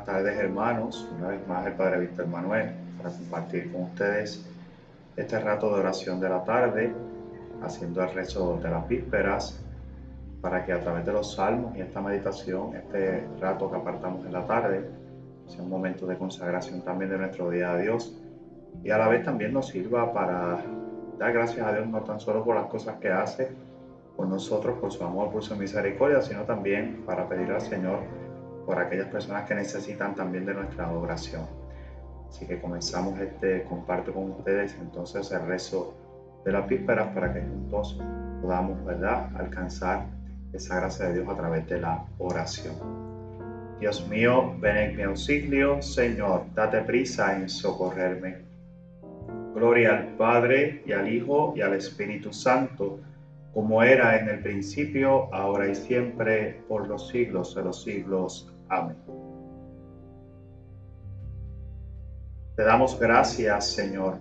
buenas tardes hermanos. Una vez más el Padre Víctor Manuel para compartir con ustedes este rato de oración de la tarde, haciendo el rezo de las vísperas, para que a través de los salmos y esta meditación, este rato que apartamos en la tarde, sea un momento de consagración también de nuestro día a Dios y a la vez también nos sirva para dar gracias a Dios no tan solo por las cosas que hace por nosotros, por su amor, por su misericordia, sino también para pedir al Señor por aquellas personas que necesitan también de nuestra oración. Así que comenzamos este comparto con ustedes entonces el rezo de las vísperas para que juntos podamos, ¿verdad?, alcanzar esa gracia de Dios a través de la oración. Dios mío, ven en mi auxilio, Señor, date prisa en socorrerme. Gloria al Padre y al Hijo y al Espíritu Santo, como era en el principio, ahora y siempre, por los siglos de los siglos. Amén. Te damos gracias, Señor,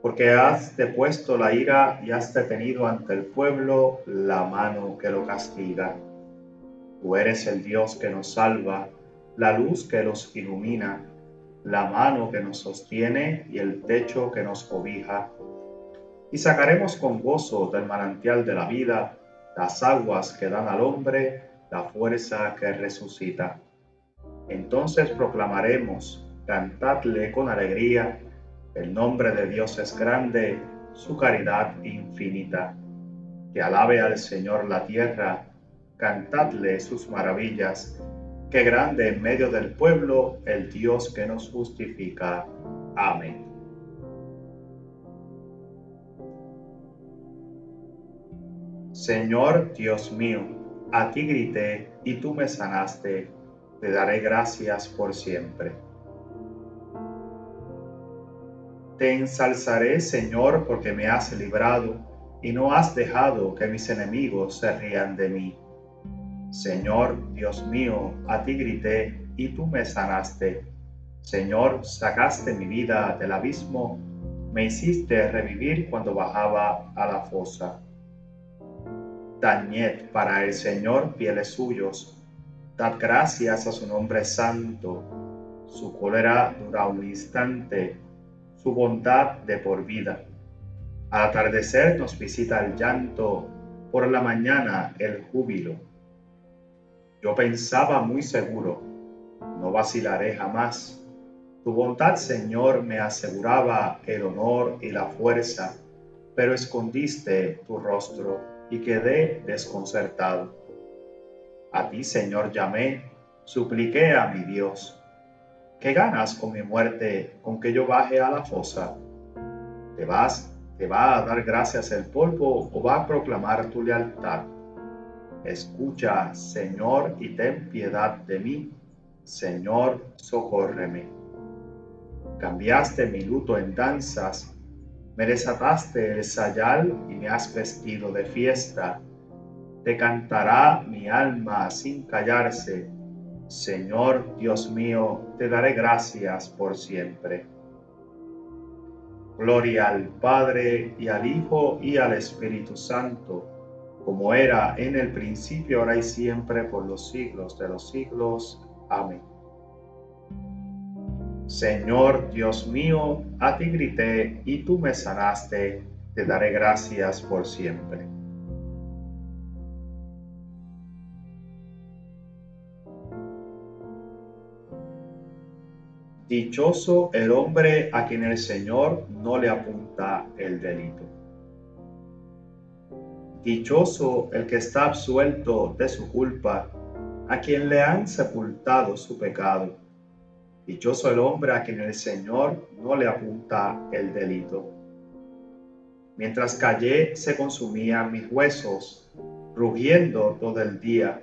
porque has depuesto la ira y has detenido ante el pueblo la mano que lo castiga. Tú eres el Dios que nos salva, la luz que los ilumina, la mano que nos sostiene y el techo que nos cobija. Y sacaremos con gozo del manantial de la vida las aguas que dan al hombre la fuerza que resucita. Entonces proclamaremos, cantadle con alegría, el nombre de Dios es grande, su caridad infinita. Que alabe al Señor la tierra, cantadle sus maravillas, que grande en medio del pueblo el Dios que nos justifica. Amén. Señor Dios mío, a ti grité y tú me sanaste te daré gracias por siempre. Te ensalzaré, Señor, porque me has librado y no has dejado que mis enemigos se rían de mí. Señor, Dios mío, a ti grité y tú me sanaste. Señor, sacaste mi vida del abismo, me hiciste revivir cuando bajaba a la fosa. Tañed para el Señor fieles suyos, Dad gracias a su nombre santo. Su cólera dura un instante, su bondad de por vida. Al atardecer nos visita el llanto, por la mañana el júbilo. Yo pensaba muy seguro, no vacilaré jamás. Tu bondad, Señor, me aseguraba el honor y la fuerza, pero escondiste tu rostro y quedé desconcertado. A ti, Señor, llamé, supliqué a mi Dios. ¿Qué ganas con mi muerte, con que yo baje a la fosa? ¿Te vas, te va a dar gracias el polvo o va a proclamar tu lealtad? Escucha, Señor, y ten piedad de mí. Señor, socórreme. Cambiaste mi luto en danzas, me desataste el sayal y me has vestido de fiesta te cantará mi alma sin callarse. Señor Dios mío, te daré gracias por siempre. Gloria al Padre y al Hijo y al Espíritu Santo, como era en el principio, ahora y siempre, por los siglos de los siglos. Amén. Señor Dios mío, a ti grité y tú me sanaste, te daré gracias por siempre. Dichoso el hombre a quien el Señor no le apunta el delito. Dichoso el que está absuelto de su culpa, a quien le han sepultado su pecado. Dichoso el hombre a quien el Señor no le apunta el delito. Mientras callé se consumían mis huesos, rugiendo todo el día,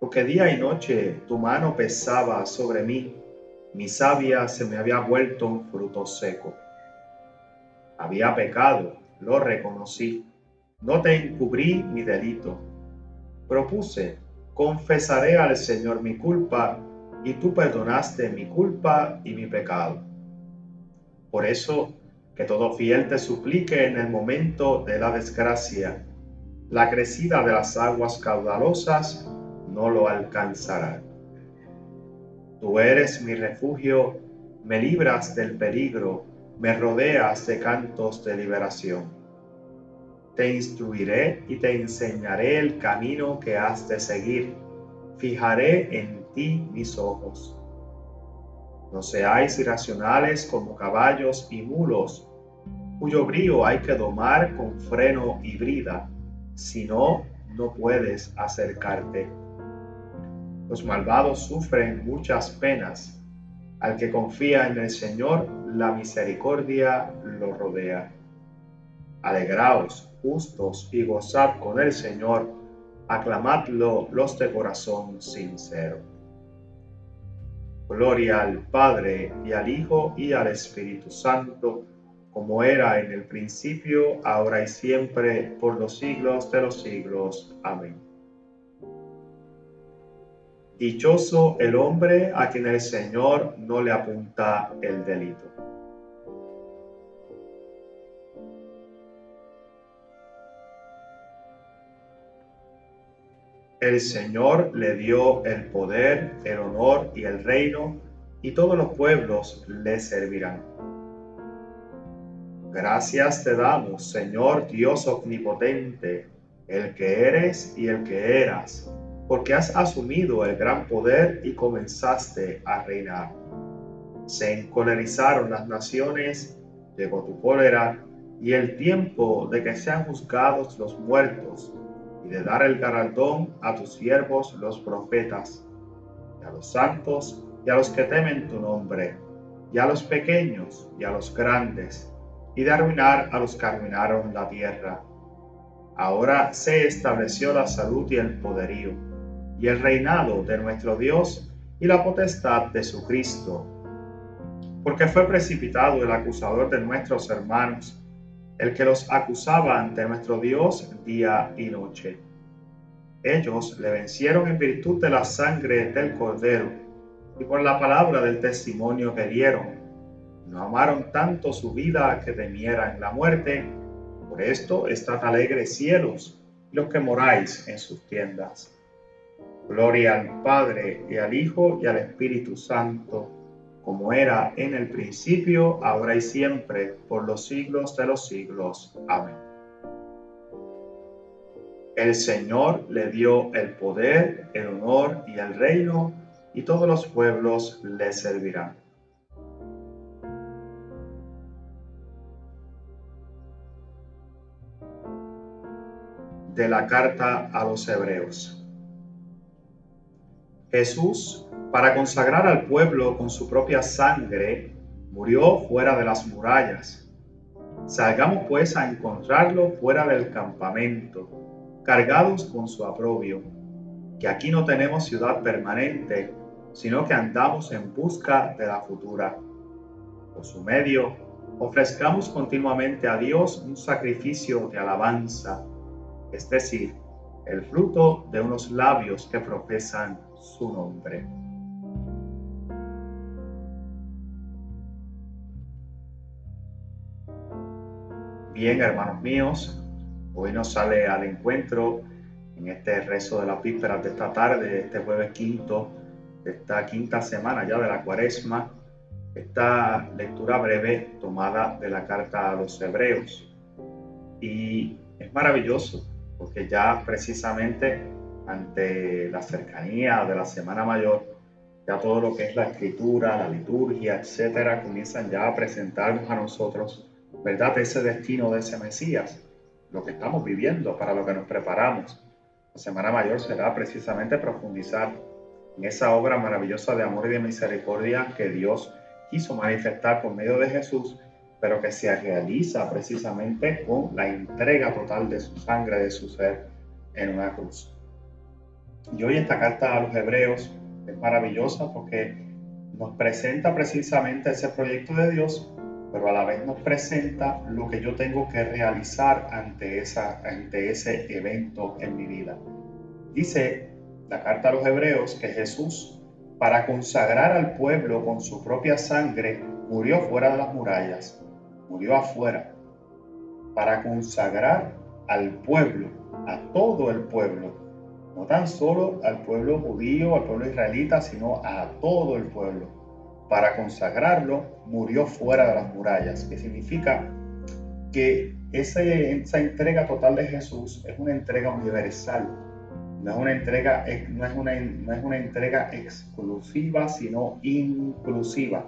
porque día y noche tu mano pesaba sobre mí mi savia se me había vuelto un fruto seco. Había pecado, lo reconocí, no te encubrí mi delito. Propuse, confesaré al Señor mi culpa, y tú perdonaste mi culpa y mi pecado. Por eso, que todo fiel te suplique en el momento de la desgracia, la crecida de las aguas caudalosas no lo alcanzará. Tú eres mi refugio, me libras del peligro, me rodeas de cantos de liberación. Te instruiré y te enseñaré el camino que has de seguir. Fijaré en ti mis ojos. No seáis irracionales como caballos y mulos, cuyo brío hay que domar con freno y brida, si no, no puedes acercarte. Los malvados sufren muchas penas. Al que confía en el Señor, la misericordia lo rodea. Alegraos, justos, y gozad con el Señor, aclamadlo los de corazón sincero. Gloria al Padre, y al Hijo, y al Espíritu Santo, como era en el principio, ahora y siempre, por los siglos de los siglos. Amén. Dichoso el hombre a quien el Señor no le apunta el delito. El Señor le dio el poder, el honor y el reino, y todos los pueblos le servirán. Gracias te damos, Señor Dios omnipotente, el que eres y el que eras porque has asumido el gran poder y comenzaste a reinar. Se encolerizaron las naciones, llegó tu cólera y el tiempo de que sean juzgados los muertos y de dar el galardón a tus siervos los profetas, y a los santos y a los que temen tu nombre, y a los pequeños y a los grandes, y de arruinar a los que arruinaron la tierra. Ahora se estableció la salud y el poderío y el reinado de nuestro Dios y la potestad de su Cristo. Porque fue precipitado el acusador de nuestros hermanos, el que los acusaba ante nuestro Dios día y noche. Ellos le vencieron en virtud de la sangre del Cordero y por la palabra del testimonio que dieron. No amaron tanto su vida que temieran la muerte. Por esto estad alegres cielos, los que moráis en sus tiendas. Gloria al Padre y al Hijo y al Espíritu Santo, como era en el principio, ahora y siempre, por los siglos de los siglos. Amén. El Señor le dio el poder, el honor y el reino, y todos los pueblos le servirán. De la carta a los Hebreos. Jesús, para consagrar al pueblo con su propia sangre, murió fuera de las murallas. Salgamos pues a encontrarlo fuera del campamento, cargados con su aprobio, que aquí no tenemos ciudad permanente, sino que andamos en busca de la futura. Por su medio, ofrezcamos continuamente a Dios un sacrificio de alabanza, es decir, el fruto de unos labios que profesan su nombre. Bien, hermanos míos, hoy nos sale al encuentro en este rezo de las vísperas de esta tarde, este jueves quinto, de esta quinta semana ya de la cuaresma, esta lectura breve tomada de la carta a los hebreos. Y es maravilloso, porque ya precisamente ante la cercanía de la Semana Mayor, ya todo lo que es la escritura, la liturgia, etcétera, comienzan ya a presentarnos a nosotros, ¿verdad? Ese destino de ese Mesías, lo que estamos viviendo, para lo que nos preparamos. La Semana Mayor será precisamente profundizar en esa obra maravillosa de amor y de misericordia que Dios quiso manifestar por medio de Jesús, pero que se realiza precisamente con la entrega total de su sangre, de su ser en una cruz. Y hoy esta carta a los hebreos es maravillosa porque nos presenta precisamente ese proyecto de Dios, pero a la vez nos presenta lo que yo tengo que realizar ante, esa, ante ese evento en mi vida. Dice la carta a los hebreos que Jesús, para consagrar al pueblo con su propia sangre, murió fuera de las murallas, murió afuera, para consagrar al pueblo, a todo el pueblo, no tan solo al pueblo judío, al pueblo israelita, sino a todo el pueblo. Para consagrarlo, murió fuera de las murallas, que significa que esa, entrega total de Jesús es una entrega universal, no es una entrega, no es una, no es una entrega exclusiva, sino inclusiva.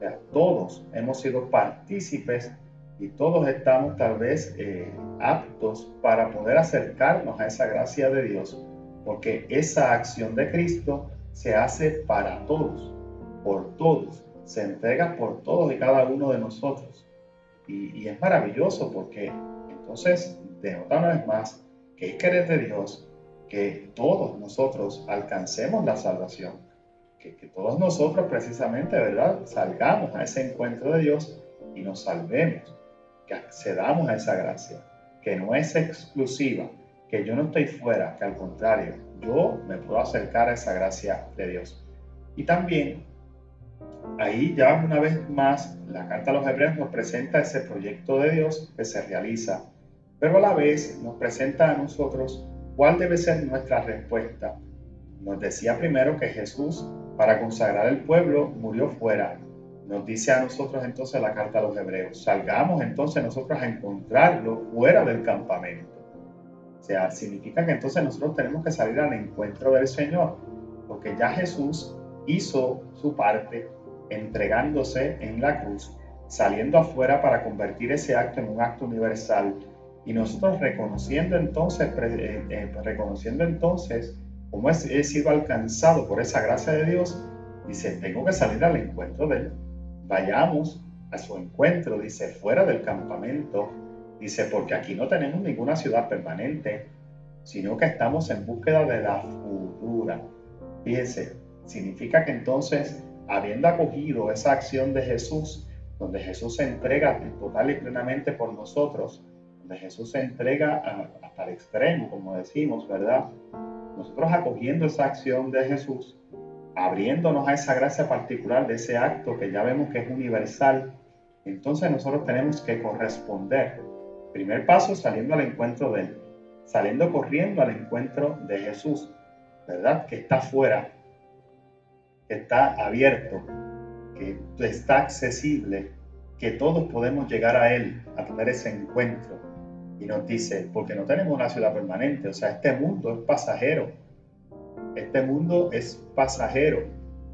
O todos hemos sido partícipes y todos estamos tal vez eh, aptos para poder acercarnos a esa gracia de Dios, porque esa acción de Cristo se hace para todos, por todos, se entrega por todos y cada uno de nosotros. Y, y es maravilloso porque entonces denota una vez más que es querer de Dios que todos nosotros alcancemos la salvación, que, todos nosotros precisamente, ¿verdad? Salgamos a ese encuentro de Dios y nos salvemos, que accedamos a esa gracia, que no es exclusiva, que yo no estoy fuera, que al contrario, yo me puedo acercar a esa gracia de Dios. Y también, ahí ya una vez más, la carta a los hebreos nos presenta ese proyecto de Dios que se realiza, pero a la vez nos presenta a nosotros ¿Cuál debe ser nuestra respuesta? Nos decía primero que Jesús, para consagrar el pueblo, murió fuera. Nos dice a nosotros entonces la carta a los hebreos, salgamos entonces nosotros a encontrarlo fuera del campamento. O sea, significa que entonces nosotros tenemos que salir al encuentro del Señor, porque ya Jesús hizo su parte entregándose en la cruz, saliendo afuera para convertir ese acto en un acto universal y nosotros reconociendo entonces, eh, eh, reconociendo entonces cómo he, sido alcanzado por esa gracia de Dios, dice, tengo que salir al encuentro de Él. Vayamos a su encuentro, dice, fuera del campamento, dice, porque aquí no tenemos ninguna ciudad permanente, sino que estamos en búsqueda de la futura. Fíjense, significa que entonces, habiendo acogido esa acción de Jesús, donde Jesús se entrega total y plenamente por nosotros, Jesús se entrega hasta el extremo, como decimos, ¿verdad? Nosotros acogiendo esa acción de Jesús, abriéndonos a esa gracia particular de ese acto que ya vemos que es universal, entonces nosotros tenemos que corresponder. Primer paso, saliendo al encuentro de Él, saliendo corriendo al encuentro de Jesús, ¿verdad? Que está fuera, que está abierto, que está accesible, que todos podemos llegar a Él, a tener ese encuentro y nos dice, porque no tenemos una ciudad permanente, o sea, este mundo es pasajero, este mundo es pasajero.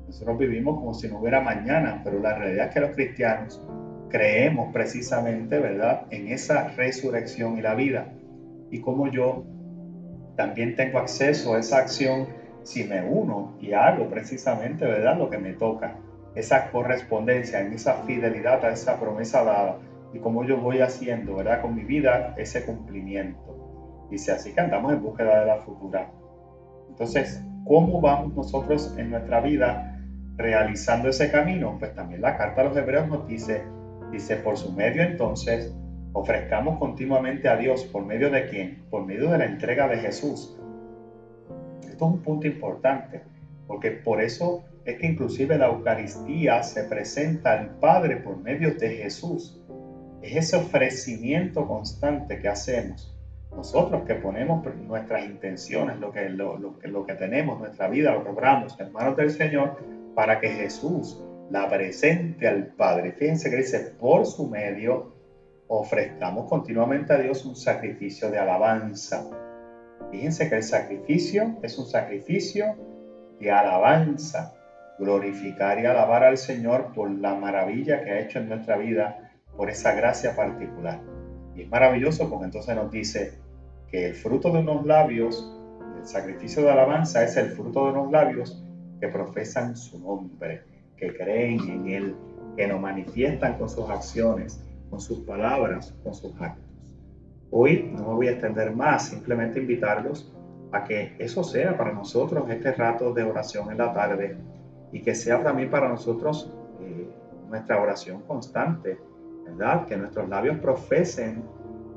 Nosotros vivimos como si no hubiera mañana, pero la realidad es que los cristianos creemos precisamente, ¿verdad?, en esa resurrección y la vida. Y como yo también tengo acceso a esa acción si me uno y hago precisamente, ¿verdad?, lo que me toca, esa correspondencia, en esa fidelidad a esa promesa dada y cómo yo voy haciendo, ¿verdad? Con mi vida ese cumplimiento. Dice, así que andamos en búsqueda de la futura. Entonces, ¿cómo vamos nosotros en nuestra vida realizando ese camino? Pues también la carta a los hebreos nos dice, dice, por su medio entonces, ofrezcamos continuamente a Dios, ¿por medio de quién? Por medio de la entrega de Jesús. Esto es un punto importante, porque por eso es que inclusive la Eucaristía se presenta al Padre por medio de Jesús es ese ofrecimiento constante que hacemos. Nosotros que ponemos nuestras intenciones, lo que, lo, lo, que tenemos, nuestra vida, lo logramos en manos del Señor para que Jesús la presente al Padre. Fíjense que dice, por su medio ofrezcamos continuamente a Dios un sacrificio de alabanza. Fíjense que el sacrificio es un sacrificio de alabanza. Glorificar y alabar al Señor por la maravilla que ha hecho en nuestra vida por esa gracia particular. Y es maravilloso porque entonces nos dice que el fruto de unos labios, el sacrificio de alabanza es el fruto de unos labios que profesan su nombre, que creen en Él, que nos manifiestan con sus acciones, con sus palabras, con sus actos. Hoy no me voy a extender más, simplemente invitarlos a que eso sea para nosotros este rato de oración en la tarde y que sea también para nosotros eh, nuestra oración constante ¿verdad? Que nuestros labios profesen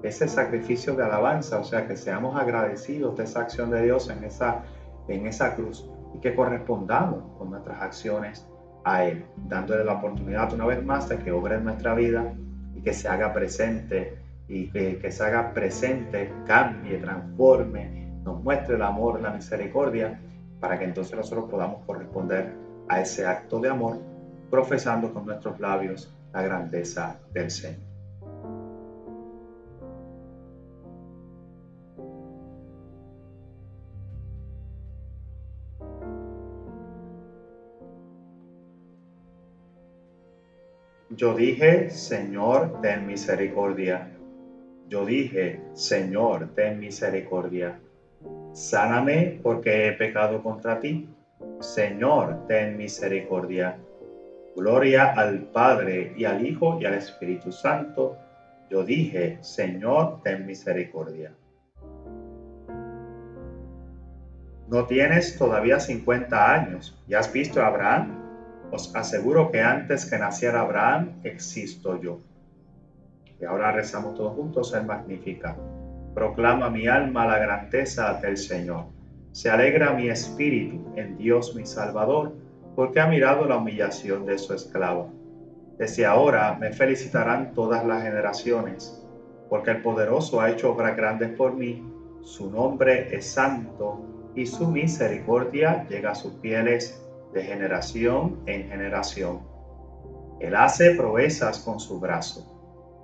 ese sacrificio de alabanza, o sea, que seamos agradecidos de esa acción de Dios en esa, en esa cruz y que correspondamos con nuestras acciones a Él, dándole la oportunidad una vez más de que obre en nuestra vida y que se haga presente y que, se haga presente, cambie, transforme nos muestre el amor, la misericordia, para que entonces nosotros podamos corresponder a ese acto de amor, profesando con nuestros labios la grandeza del Señor. Yo dije, Señor, ten misericordia. Yo dije, Señor, ten misericordia. Sáname porque he pecado contra ti. Señor, ten misericordia. Gloria al Padre y al Hijo y al Espíritu Santo. Yo dije, Señor, ten misericordia. No tienes todavía 50 años y has visto a Abraham os aseguro que antes que naciera Abraham existo yo. Y ahora rezamos todos juntos el Magnificat. Proclama mi alma la grandeza del Señor. Se alegra mi espíritu en Dios mi Salvador, porque ha mirado la humillación de su esclavo. Desde ahora me felicitarán todas las generaciones, porque el poderoso ha hecho obras grandes por mí. Su nombre es santo y su misericordia llega a sus fieles de generación en generación. Él hace proezas con su brazo,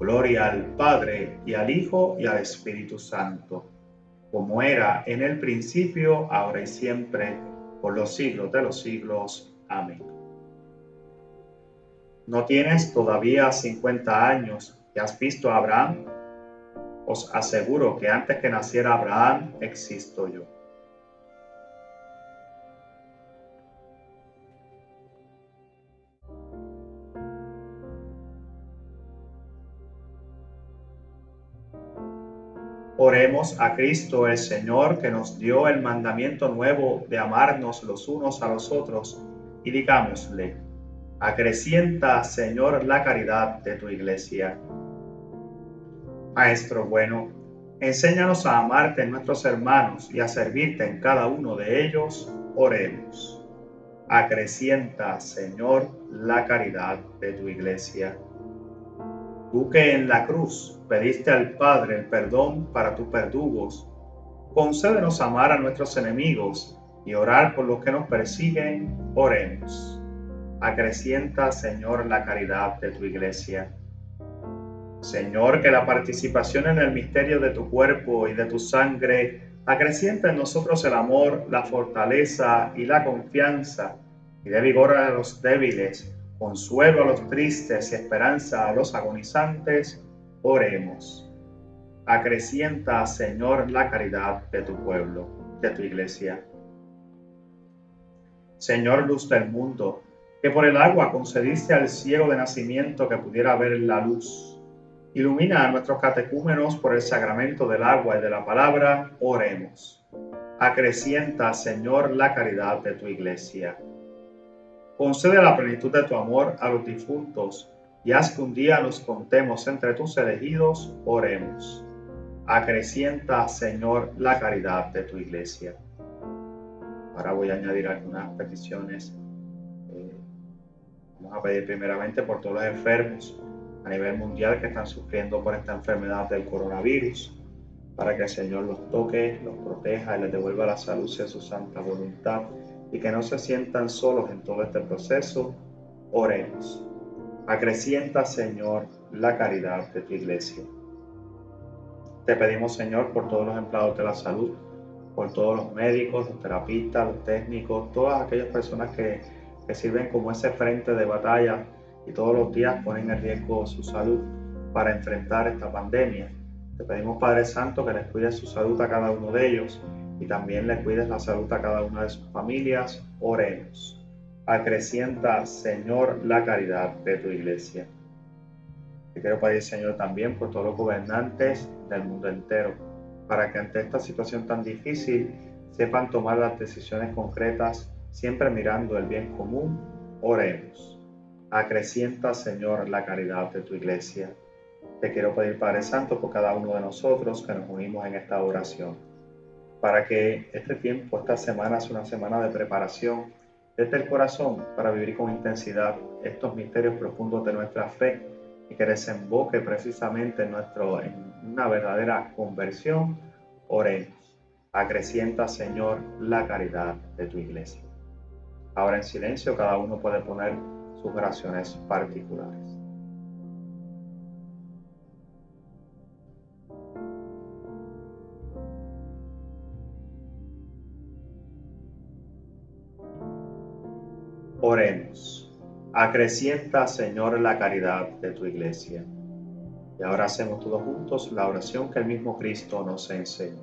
Gloria al Padre y al Hijo y al Espíritu Santo, como era en el principio, ahora y siempre, por los siglos de los siglos. Amén. ¿No tienes todavía 50 años y has visto a Abraham? Os aseguro que antes que naciera Abraham existo yo. Oremos a Cristo el Señor que nos dio el mandamiento nuevo de amarnos los unos a los otros y digámosle, acrecienta Señor la caridad de tu iglesia. Maestro bueno, enséñanos a amarte en nuestros hermanos y a servirte en cada uno de ellos. Oremos. Acrecienta Señor la caridad de tu iglesia. Tú que en la cruz pediste al Padre el perdón para tus verdugos, concédenos amar a nuestros enemigos y orar por los que nos persiguen, oremos. Acrecienta, Señor, la caridad de tu iglesia. Señor, que la participación en el misterio de tu cuerpo y de tu sangre acrecienta en nosotros el amor, la fortaleza y la confianza, y dé vigor a los débiles consuelo a los tristes y esperanza a los agonizantes, oremos. Acrecienta, Señor, la caridad de tu pueblo, de tu iglesia. Señor, luz del mundo, que por el agua concediste al ciego de nacimiento que pudiera ver la luz. Ilumina a nuestros catecúmenos por el sacramento del agua y de la palabra, oremos. Acrecienta, Señor, la caridad de tu iglesia. Concede la plenitud de tu amor a los difuntos y haz que un día nos contemos entre tus elegidos, oremos. Acrecienta, Señor, la caridad de tu iglesia. Ahora voy a añadir algunas peticiones. Eh, vamos a pedir primeramente por todos los enfermos a nivel mundial que están sufriendo por esta enfermedad del coronavirus, para que el Señor los toque, los proteja y les devuelva la salud y su santa voluntad y que no se sientan solos en todo este proceso, oremos. Acrecienta, Señor, la caridad de tu iglesia. Te pedimos, Señor, por todos los empleados de la salud, por todos los médicos, los terapistas, los técnicos, todas aquellas personas que, que sirven como ese frente de batalla y todos los días ponen en riesgo su salud para enfrentar esta pandemia. Te pedimos, Padre Santo, que les cuide su salud a cada uno de ellos y también le cuides la salud a cada una de sus familias, oremos. Acrecienta, Señor, la caridad de tu iglesia. Te quiero pedir, Señor, también por todos los gobernantes del mundo entero, para que ante esta situación tan difícil sepan tomar las decisiones concretas siempre mirando el bien común, oremos. Acrecienta, Señor, la caridad de tu iglesia. Te quiero pedir, Padre Santo, por cada uno de nosotros que nos unimos en esta oración, para que este tiempo, esta semana, sea una semana de preparación desde el corazón para vivir con intensidad estos misterios profundos de nuestra fe y que desemboque precisamente en, nuestro, en una verdadera conversión. Oremos. Acrecienta, Señor, la caridad de tu iglesia. Ahora en silencio cada uno puede poner sus oraciones particulares. Oremos. Acrecienta, Señor, la caridad de tu iglesia. Y ahora hacemos todos juntos la oración que el mismo Cristo nos enseñó.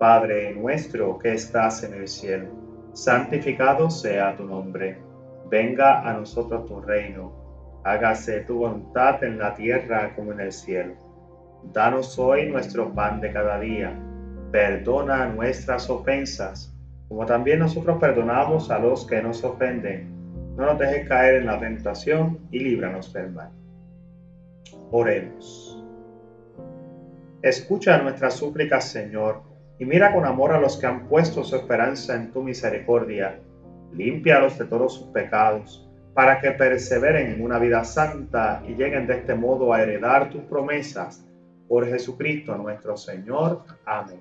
Padre nuestro que estás en el cielo, santificado sea tu nombre. Venga a nosotros tu reino. Hágase tu voluntad en la tierra como en el cielo. Danos hoy nuestro pan de cada día. Perdona nuestras ofensas, como también nosotros perdonamos a los que nos ofenden. No nos dejes caer en la tentación y líbranos del mal. Oremos. Escucha nuestras súplicas, Señor y mira con amor a los que han puesto su esperanza en tu misericordia. Límpialos de todos sus pecados, para que perseveren en una vida santa y lleguen de este modo a heredar tus promesas. Por Jesucristo nuestro Señor. Amén.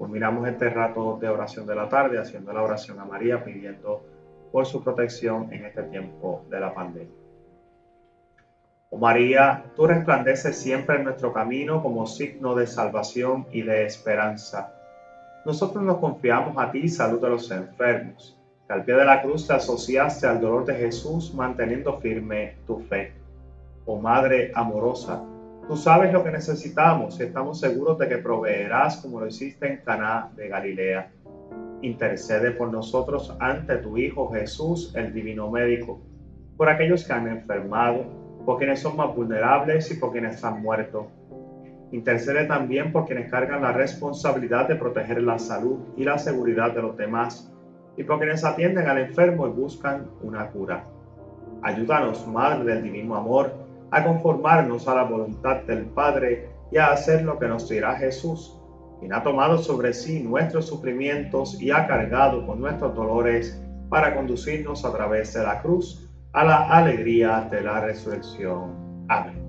Culminamos este rato de oración de la tarde haciendo la oración a María pidiendo por su protección en este tiempo de la pandemia. Oh María, tú resplandeces siempre en nuestro camino como signo de salvación y de esperanza. Nosotros nos confiamos a ti, salud de los enfermos, que al pie de la cruz te asociaste al dolor de Jesús manteniendo firme tu fe. Oh Madre amorosa, tú sabes lo que necesitamos y estamos seguros de que proveerás como lo hiciste en Caná de Galilea. Intercede por nosotros ante tu Hijo Jesús, el Divino Médico, por aquellos que han enfermado por quienes son más vulnerables y por quienes han muerto. Intercede también por quienes cargan la responsabilidad de proteger la salud y la seguridad de los demás y por quienes atienden al enfermo y buscan una cura. Ayúdanos, Madre del Divino Amor, a conformarnos a la voluntad del Padre y a hacer lo que nos dirá Jesús, quien ha tomado sobre sí nuestros sufrimientos y ha cargado con nuestros dolores para conducirnos a través de la cruz a la alegría de la resurrección. Amén.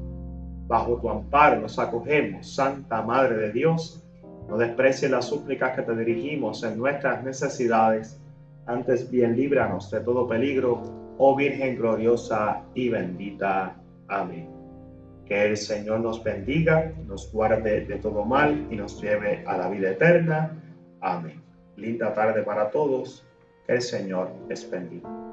Bajo tu amparo nos acogemos, Santa Madre de Dios. No desprecies las súplicas que te dirigimos en nuestras necesidades. Antes bien líbranos de todo peligro, oh Virgen gloriosa y bendita. Amén. Que el Señor nos bendiga, nos guarde de todo mal y nos lleve a la vida eterna. Amén. Linda tarde para todos. Que el Señor les bendiga.